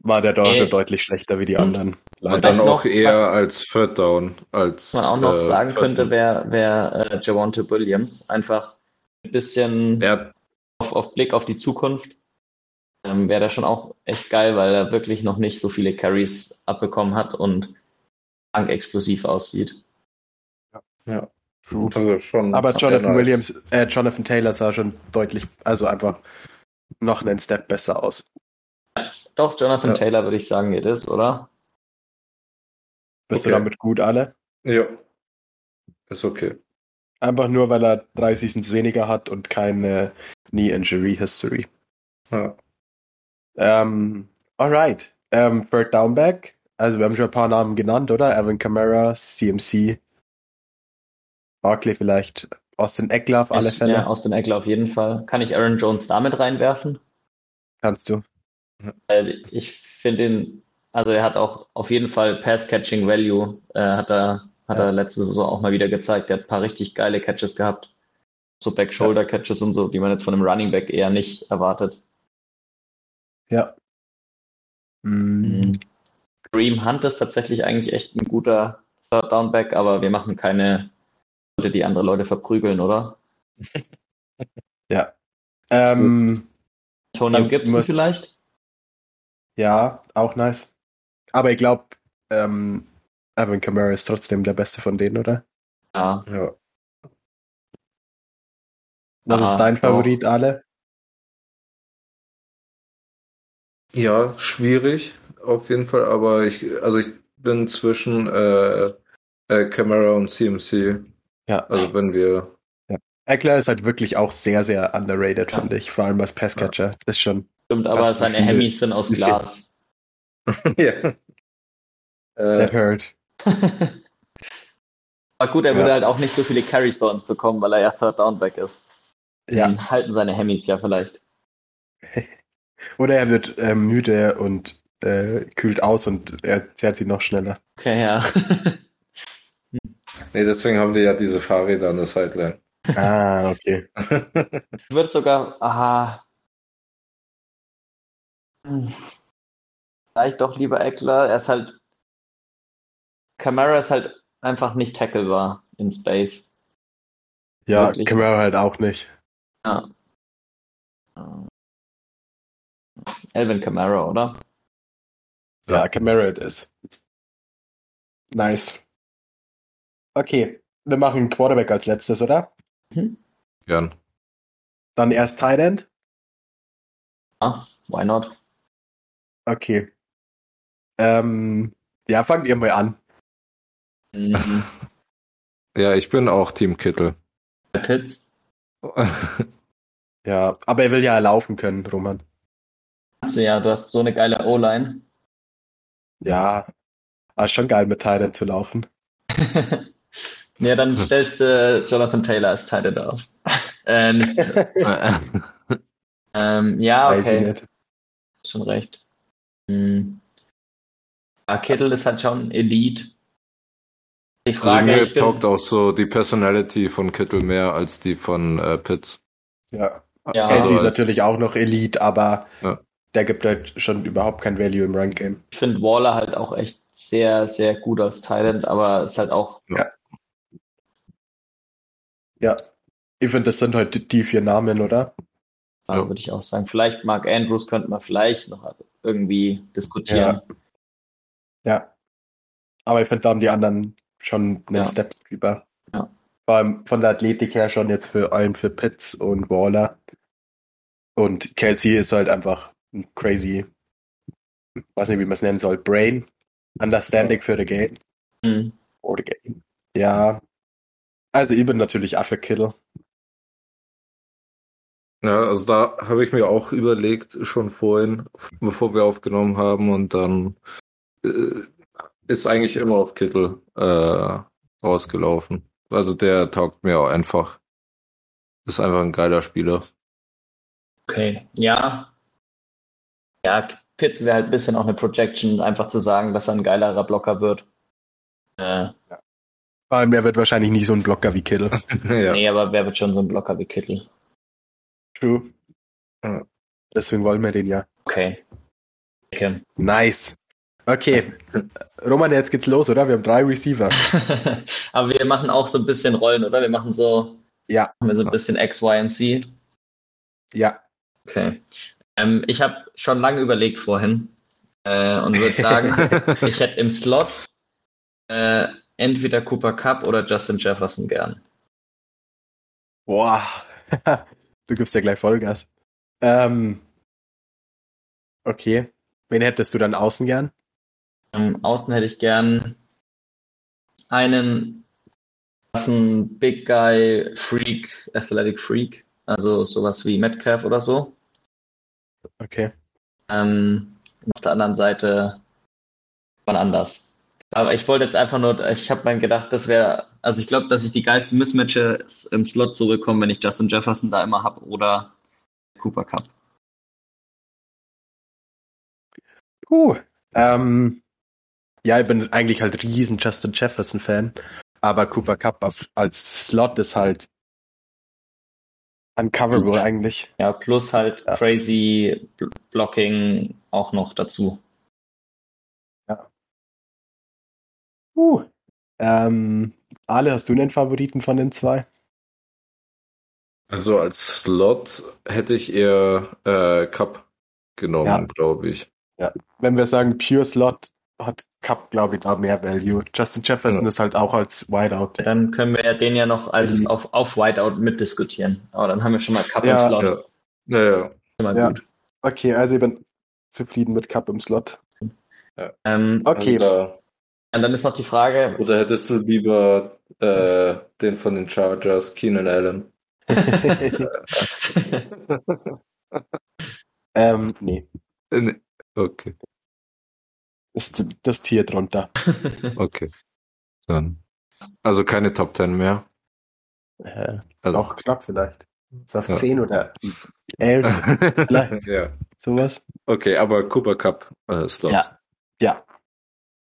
war der Dodger Äh. deutlich schlechter wie die Hm. anderen. Und Leider. dann auch noch eher was- als Third Down, als Was man auch noch äh, sagen könnte, wäre wär, äh, Javonte Williams. Einfach ein bisschen Ja, auf, auf Blick auf die Zukunft. Ähm, wäre der schon auch echt geil, weil er wirklich noch nicht so viele Carries abbekommen hat und explosiv aussieht. also schon Aber sehr Jonathan nice. Williams, äh, Jonathan Taylor sah schon deutlich, also einfach noch einen Step besser aus. Doch, Jonathan Ja. Taylor würde ich sagen, geht es, oder? Bist Okay. du damit gut alle? Ja. Ist okay. Einfach nur, weil er drei Seasons weniger hat und keine Knee Injury History. Ja. Ähm, alright. Ähm, Third Downback. Also wir haben schon ein paar Namen genannt, oder? Evan Kamara, CMC, Barkley vielleicht, Austin Eckler auf alle Fälle. Ja, aus den Eckler auf jeden Fall. Kann ich Aaron Jones damit reinwerfen? Kannst du. Ich finde ihn, also er hat auch auf jeden Fall Pass-Catching Value, äh, hat er, hat Ja. er letzte Saison auch mal wieder gezeigt. Er hat ein paar richtig geile Catches gehabt. So Back-Shoulder-Catches und so, die man jetzt von einem Running Back eher nicht erwartet. Ja. Mm, Mhm. Kareem Hunt ist tatsächlich eigentlich echt ein guter Third Down Back, aber wir machen keine Leute, die andere Leute verprügeln, oder? Ja. Ähm, Antonio Gibson musst- vielleicht? ja, auch nice. Aber ich glaube, ähm, Evan Kamara ist trotzdem der beste von denen, oder? Ja. Ja. Was Ah, ist dein doch. Favorit, alle? Ja, schwierig auf jeden Fall, aber ich, also ich bin zwischen äh, äh, Camera und CMC. Ja. Also wenn wir, Eckler ist halt wirklich auch sehr, sehr underrated, Ja. finde ich. Vor allem als Passcatcher. Das ist schon. Stimmt, aber seine wie viele- Hemmys sind aus viel- Glas. ja. That Äh, hurt. Aber gut, er Ja. würde halt auch nicht so viele Carries bei uns bekommen, weil er ja Third Down Back ist. Ja. Dann halten seine Hemmys ja vielleicht. Oder er wird äh, müde und äh, kühlt aus und er zerrt sie noch schneller. Okay, ja. Nee, deswegen haben die ja diese Fahrräder an der Sideline. Ah, okay. Ich würde sogar, aha. Hm. Vielleicht doch lieber Eckler. Er ist halt, Camara ist halt einfach nicht tacklebar in Space. Ja, Wirklich. Kamara halt auch nicht. Ja. Elvin Kamara, oder? Ja, Kamara it is. Nice. Okay, wir machen Quarterback als letztes, oder? Gern. Dann erst Tight End. Ja, why not? Okay. Ähm, ja, fangt ihr mal an. Mhm. Ja, ich bin auch Team Kittel. Pitts. Ja, aber er will ja laufen können, Roman. Also ja, du hast so eine geile O-Line. Ja, aber ist schon geil mit Tight End zu laufen. ja, dann stellst du Jonathan Taylor als Tight End auf. äh, nicht, ähm, ja, okay. schon recht. Hm. Ja, Kittel ist halt schon Elite. Die Also Frage, mir ich bin, taugt auch so die Personality von Kittel mehr als die von äh, Pitts. Ja. Ja. Also ist als- natürlich auch noch Elite, aber Ja. der gibt halt schon überhaupt kein Value im Run Game. ich finde Waller halt auch echt sehr, sehr gut als End, aber ist halt auch, Ja. Ich finde, das sind halt die vier Namen, oder? ja. Ja. würde ich auch sagen. Vielleicht Mark Andrews könnte man vielleicht noch irgendwie diskutieren. Ja. Aber ich finde, da haben die anderen schon einen Ja. Step drüber. Ja. Vor allem von der Athletik her schon jetzt für allem für Pitts und Waller. Und Kelsey ist halt einfach ein crazy, weiß nicht, wie man es nennen soll, Brain. Understanding für the game. Hm. For the game. Ja. Also ich bin natürlich Affe Kittle. Ja, also da habe ich mir auch überlegt, schon vorhin, bevor wir aufgenommen haben, und dann äh, ist eigentlich immer auf Kittel äh, rausgelaufen. Also der taugt mir auch einfach. Ist einfach ein geiler Spieler. Okay, ja. Ja, Pitts wäre halt ein bisschen auch eine Projection, einfach zu sagen, dass er ein geilerer Blocker wird. Äh, Vor allem, er wird wahrscheinlich nicht so ein Blocker wie Kittle. ja. Nee, aber wer wird schon so ein Blocker wie Kittel? True. Ja. Deswegen wollen wir den ja. Okay. okay. Nice. Okay. Roman, jetzt geht's los, oder? Wir haben drei Receiver. aber wir machen auch so ein bisschen Rollen, oder? Wir machen so, Ja, machen wir so ein bisschen X, Y und C. ja. Okay. Ähm, ich habe schon lange überlegt vorhin äh, und würde sagen, ich hätte im Slot äh, entweder Cooper Cup oder Justin Jefferson gern. Boah. du gibst ja gleich Vollgas. Ähm, okay. Wen hättest du dann außen gern? Ähm, außen hätte ich gern einen krassen Big Guy Freak, Athletic Freak, also sowas wie Metcalf oder so. Okay. Ähm, auf der anderen Seite man anders. Aber ich wollte jetzt einfach nur, ich habe mir gedacht, das wäre, also ich glaube, dass ich die geilsten Mismatches im Slot so bekomme, wenn ich Justin Jefferson da immer habe oder Cooper Cup. Uh. Ähm, ja, ich bin eigentlich halt riesen Justin Jefferson Fan, aber Cooper Cup als Slot ist halt uncoverable eigentlich. Ja, plus halt Ja. crazy Bl- Blocking auch noch dazu. Uh. Ähm, Ale, hast du einen Favoriten von den zwei? Also als Slot hätte ich eher äh, Cup genommen, Ja. glaube ich. Wenn wir sagen Pure Slot, hat Cup, glaube ich, da mehr Value. Justin Jefferson Ja. ist halt auch als Wideout. Dann können wir ja den ja noch als Elite. auf, auf Whiteout mitdiskutieren. Aber dann haben wir schon mal Cup Ja. im Slot. Ja. Mal Ja. gut. Okay, also ich bin zufrieden mit Cup im Slot. Ähm, Okay. Oder, und dann ist noch die Frage, oder hättest du lieber äh, den von den Chargers, Keenan Allen? ähm, nee, Äh, nee. Okay, ist das Tier drunter. okay. Dann. Also keine Top 10 mehr. Äh, Also, auch knapp vielleicht. Ist auf Ja. 10 oder 11, vielleicht. ja. sowas. Okay, aber Cooper Cup äh, Slot. Ja. Ja.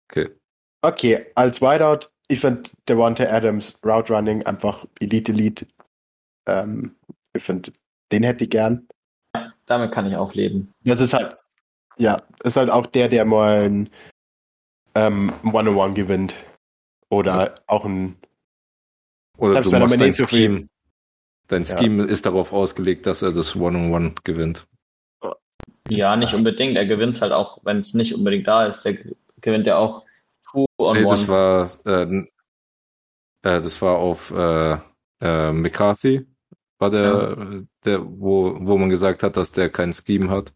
Okay. Okay, als Wideout, ich finde Devonta Adams Route Running einfach Elite Elite. Ähm, ich finde, den hätte ich gern. damit kann ich auch leben. Das ist halt, ja, ist halt auch der, der mal ein ähm, One-on-One gewinnt. Oder auch ein, Oder Selbst du wenn er machst dein Scheme. Dein Ja. Scheme ist darauf ausgelegt, dass er das One-on-One gewinnt. Ja, nicht unbedingt. Er gewinnt halt auch, wenn es nicht unbedingt da ist. Der gewinnt ja auch two on Nee, ones. das war, äh, äh, das war auf äh, äh, McCarthy, war der, der, wo, wo man gesagt hat, dass der kein Scheme hat.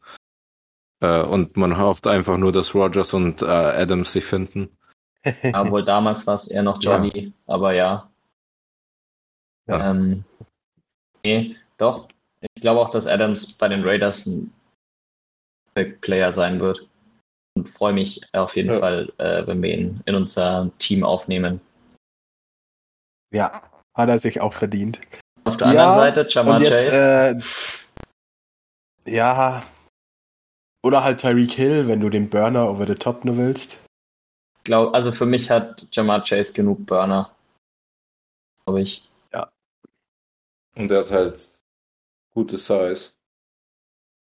Äh, und man hofft einfach nur, dass Rogers und äh, Adams sich finden. Ja, wohl damals war es eher noch Ja. Johnny, aber ja. Ja. Ähm, nee, doch. Ich glaube auch, dass Adams bei den Raiders ein Big Player sein wird. Und freue mich auf jeden Ja. Fall, äh, wenn wir ihn in unser Team aufnehmen. ja, hat er sich auch verdient. Auf der Ja, anderen Seite, jetzt, Chase. äh, ja, oder halt Tyreek Hill, wenn du den Burner over the top nur willst. glaub, also für mich hat Jamar Chase genug Burner. Glaube ich. Und er hat halt gute Size.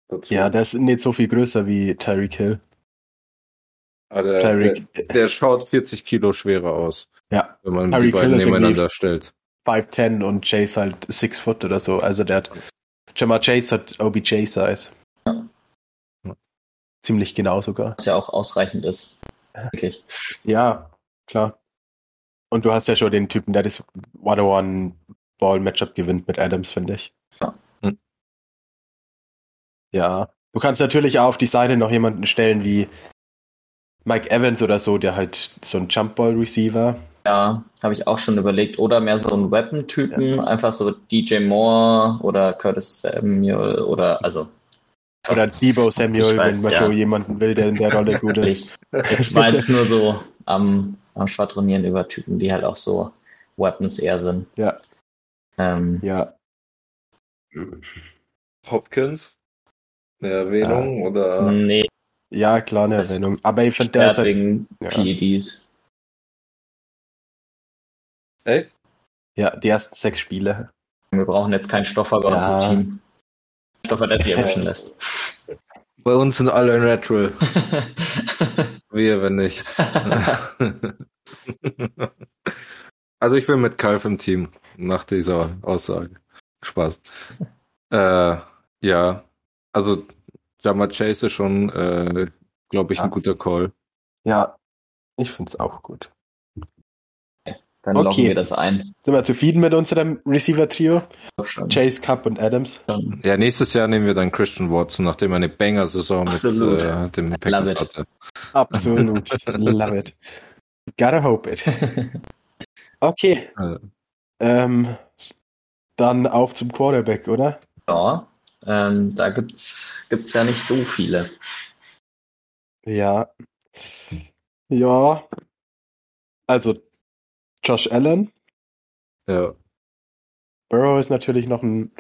Dazu. Ja, der ist nicht so viel größer wie Tyreek Hill. Aber der, der, der schaut 40 Kilo schwerer aus, ja, wenn man Tyreek die beiden Hill nebeneinander stellt. 5'10 und Chase halt 6 Foot oder so. Also der hat, Jamar Chase hat OBJ Size. Ja. Ziemlich genau sogar. Was ja auch ausreichend ist. Ich. Ja, klar. Und du hast ja schon den Typen, der das One-on-One-Ball-Matchup gewinnt mit Adams, finde ich. Ja. Hm. Ja. Du kannst natürlich auch auf die Seite noch jemanden stellen wie Mike Evans oder so, der halt so ein Jump-Ball-Receiver. Ja, habe ich auch schon überlegt. Oder mehr so einen Weapon-Typen, einfach so DJ Moore oder Curtis Samuel oder also. Oder Debo Samuel, weiß, wenn man ja. schon jemanden will, der in der Rolle gut ist. Ich, ich war jetzt nur so am, am Schwadronieren über Typen, die halt auch so Weapons eher sind. Ja. Ähm, Ja. Hopkins? Eine Erwähnung oder? nee, Ja, klar, eine Das Erwähnung. Aber ich finde, der ist halt, wegen ja. PEDs. Echt? ja, die ersten sechs Spiele. Wir brauchen jetzt keinen Stoffer bei uns Ja. im Team. Stoffer, der sich erwischen lässt. Bei uns sind alle natural. Wir, wenn nicht. also ich bin mit Kalf im Team nach dieser Aussage. Spaß. Äh, ja, also Jama Chase ist schon, äh, glaube ich, ein Ja. guter Call. Ja, ich finde es auch gut. Dann Okay. loggen wir das ein. Sind wir zufrieden mit unserem Receiver-Trio? Chase, Cup und Adams? Ja, nächstes Jahr nehmen wir dann Christian Watson, nachdem er eine Banger-Saison mit äh, dem Love Packers it. hatte. Absolut. Love it. Gotta hope it. Okay, Äh, ähm, dann auf zum Quarterback, oder? Ja, ähm, da gibt's, gibt's ja nicht so viele. Ja. Ja. Also, Josh Allen. ja, Burrow ist natürlich noch ein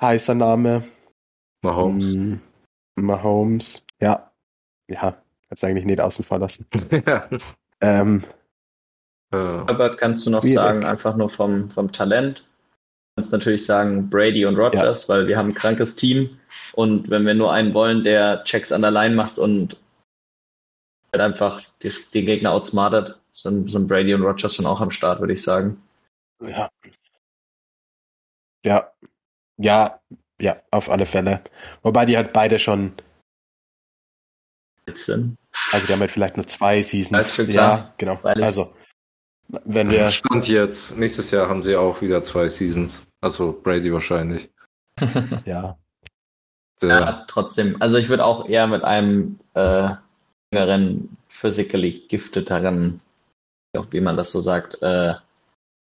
heißer Name. Mahomes. Mm, Mahomes. Ja. Ja, kannst eigentlich nicht außen vor lassen. ja. Ähm, Äh, Herbert kannst du noch sagen, einfach nur vom, vom Talent. Kannst natürlich sagen Brady und Rogers, weil wir haben ein krankes Team. Und wenn wir nur einen wollen, der Checks an der Line macht und halt einfach die, die Gegner outsmartet, sind, sind Brady und Rogers schon auch am Start, würde ich sagen. ja. Ja. Ja, ja, auf alle Fälle. Wobei die halt beide schon, Jetzt sind. also die haben halt vielleicht nur zwei Seasons. Ist schon klar. Ja, genau. Also, wenn wir, Stand jetzt. Nächstes Jahr haben sie auch wieder zwei Seasons. Also Brady wahrscheinlich. ja, Der, Ja, trotzdem. Also ich würde auch eher mit einem äh, jüngeren, physically giftederen, auch wie man das so sagt, äh,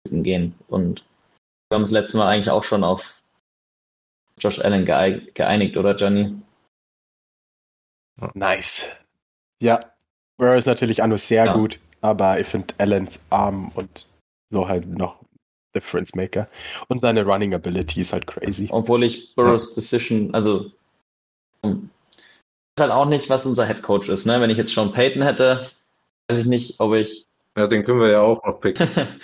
gehen. Und wir haben das letzte Mal eigentlich auch schon auf Josh Allen geeinigt, oder Johnny? nice. Ja, Burrow ist natürlich auch nur sehr Ja. gut, aber ich finde Allens Arm und so halt noch Difference Maker. Und seine Running Ability ist halt crazy. Obwohl ich Burrows Decision, also um, ist halt auch nicht, was unser Head Coach ist. Ne? Wenn ich jetzt Sean Payton hätte, weiß ich nicht, ob ich ja, den können wir ja auch noch picken.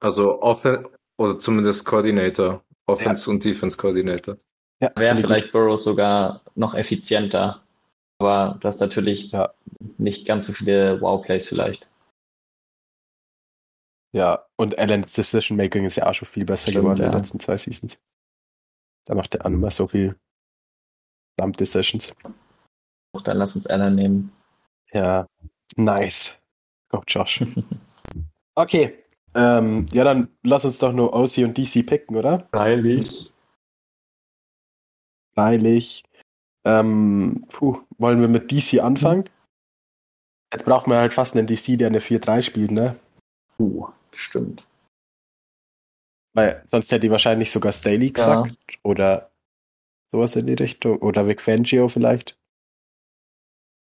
Also Offen oder zumindest Coordinator. Offense und Defense Coordinator. Ja, wäre vielleicht Burrows sogar noch effizienter. Aber das ist natürlich Ja. nicht ganz so viele Wow-Plays vielleicht. Ja, und Allens Decision Making ist ja auch schon viel besser Stimmt, geworden in ja. den letzten zwei Seasons. Da macht er auch nicht mehr so viel Dump Decisions. Auch dann lass uns Allen nehmen. Ja, nice. Go, Josh. Okay, ähm, ja, dann lass uns doch nur OC und DC picken, oder? Freilich. Freilich. Ähm, puh, wollen wir mit DC anfangen? Jetzt braucht man halt fast einen DC, der eine 4-3 spielt, ne? Uh, bestimmt. Weil sonst hätte ich wahrscheinlich sogar Staley Ja. gesagt. Oder sowas in die Richtung. Oder Vic Fangio vielleicht.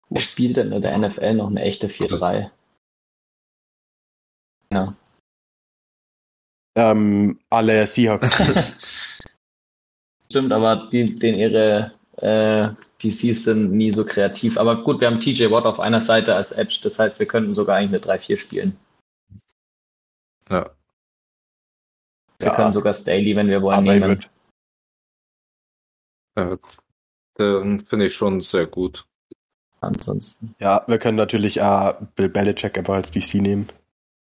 Wer spielt denn in der NFL noch eine echte 4-3? Ja. Ähm, alle Seahawks. Stimmt, aber die, den ihre äh, DCs sind nie so kreativ. Aber gut, wir haben TJ Watt auf einer Seite als Edge, das heißt, wir könnten sogar eigentlich eine 3-4 spielen. Ja. Wir Ja. können sogar Staley, wenn wir wollen, Aber nehmen. ja. Den finde ich schon sehr gut. Ansonsten. ja, wir können natürlich äh, Bill Belichick einfach als DC nehmen.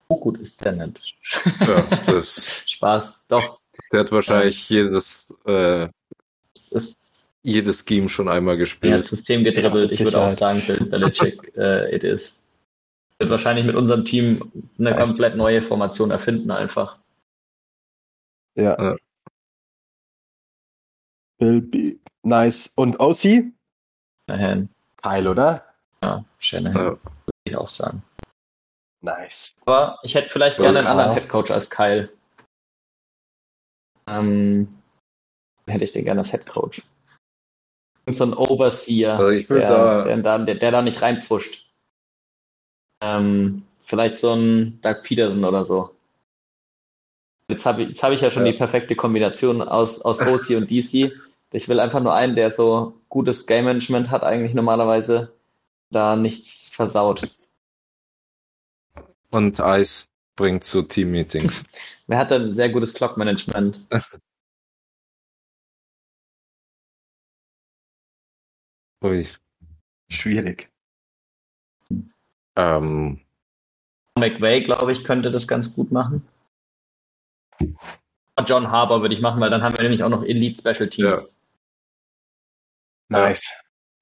So gut ist der nicht. Ja, das, Spaß. Doch, der hat wahrscheinlich jedes, äh, jedes Scheme schon einmal er hat gespielt. System gedribbelt. Ja, ich würde auch sagen. Bill Belichick, äh, it is. Wird wahrscheinlich mit unserem Team eine Heißt. komplett neue Formation erfinden einfach. Ja. Ja. Bill B. Nice. Und OC? Shanahan. Kyle, oder? Ja, Shanahan, Ja. würde ich auch sagen. Nice. Aber ich hätte vielleicht gerne einen anderen Headcoach als Kyle. Ähm, hätte ich den gerne als Headcoach? Und so ein Overseer, Also ich will der, da, der, der, der da nicht reinpfuscht. Ähm, vielleicht so ein Doug Peterson oder so. Jetzt habe ich, jetzt hab ich ja schon Ja. die perfekte Kombination aus, aus OC und DC. Ich will einfach nur einen, der so gutes Game Management hat eigentlich normalerweise da nichts versaut. Und Eis bringt zu Team-Meetings. Wer hat ein sehr gutes Clock-Management? Ui. Schwierig. Ähm, McVay, glaube ich, könnte das ganz gut machen. John Harbour würde ich machen, weil dann haben wir nämlich auch noch Elite Special Teams. Ja. Nice.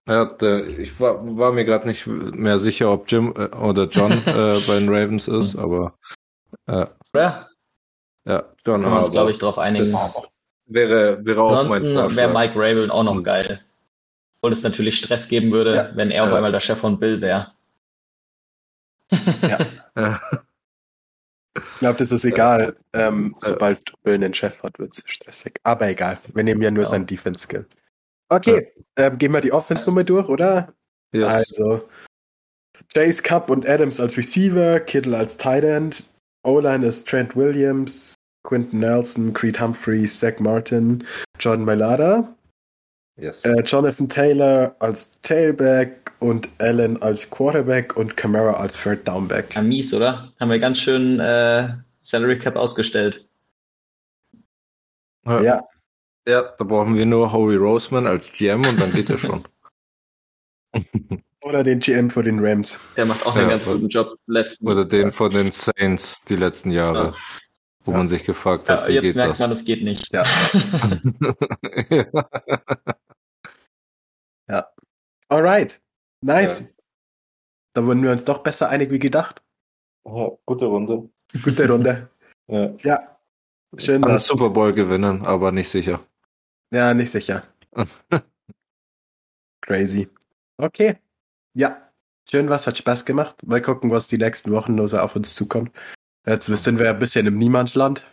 ja, der, ich war, war mir gerade nicht mehr sicher, ob Jim äh, oder John äh, bei den Ravens ist, aber äh, Oder? ja, John uns, Harbour. glaube ich, drauf einigen. Das wäre, wäre auch Ansonsten wäre Mike Rabel auch noch geil. Obwohl es natürlich Stress geben würde, Ja. wenn er auf Ja. einmal der Chef von Bill wäre. Ja. Ich glaube, das ist egal. Ähm, sobald Bill einen Chef hat, wird es stressig. Aber egal. Wir nehmen ja nur Ja. sein Defense-Skill. Okay, ähm, gehen wir die Offense-Nummer durch, oder? Yes. Also, Chase Cup und Adams als Receiver, Kittle als Tight End, O-Line ist Trent Williams, Quinton Nelson, Creed Humphreys, Zach Martin, John Mailata, yes. äh, Jonathan Taylor als Tailback und Allen als Quarterback und Camara als Third Downback. Ja, mies, oder? Haben wir ganz schön äh, Salary Cap ausgestellt. ja. Ja, ja, da brauchen wir nur Howie Roseman als GM und dann geht er schon. oder den GM für den Rams. Der macht auch Ja, einen ganz oder- guten Job. Letzten. Oder den von den Saints die letzten Jahre, Ja. wo Ja. man sich gefragt hat, ja, wie jetzt geht merkt das? man, es geht nicht. Ja. ja. Alright, nice. Ja. Da wurden wir uns doch besser einig wie gedacht. gute Runde. Gute Runde. Ja. Ja, schön Kann was. Super Bowl gewinnen, aber nicht sicher. Ja, nicht sicher. Crazy. Okay. Ja, schön was, hat Spaß gemacht. Mal gucken, was die nächsten Wochen nur so auf uns zukommt. Jetzt sind wir ein bisschen im Niemandsland.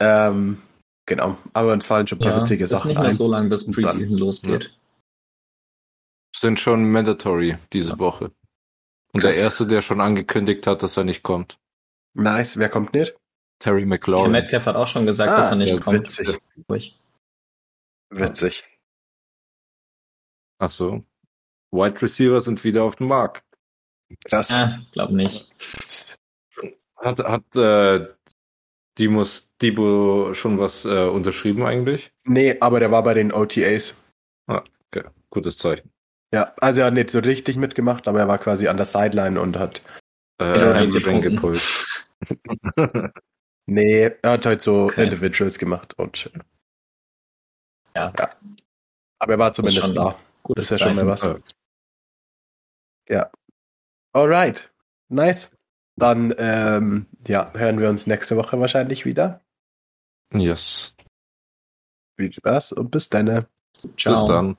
Ähm, genau, aber uns fallen schon ein paar Ja, witzige ist Sachen nicht mehr ein. so lang, bis Preseason losgeht. Sind schon mandatory diese Woche. Und Krass. der erste, der schon angekündigt hat, dass er nicht kommt. Nice, wer kommt nicht? Terry Der McLaurin. Metcalf hat auch schon gesagt, Ah, dass er nicht ja, kommt. Witzig, Ruhig. witzig. Ach so. Wide Receiver sind wieder auf dem Markt. Krass. Ah, glaub nicht. Hat, hat äh, Dimus, Dibo schon was äh, unterschrieben eigentlich? Nee, aber der war bei den OTAs. Okay, gutes Zeichen. Ja, also er hat nicht so richtig mitgemacht, aber er war quasi an der Sideline und hat. Äh, reingepult. Nee, er hat halt so Okay. Individuals gemacht und. Ja. ja. Aber er war zumindest da. Gutes Das ist ja schon mal was. Ja. Alright. Nice. Dann ähm, ja, hören wir uns nächste Woche wahrscheinlich wieder. Yes. Viel Spaß und bis dann. Ciao. Bis dann.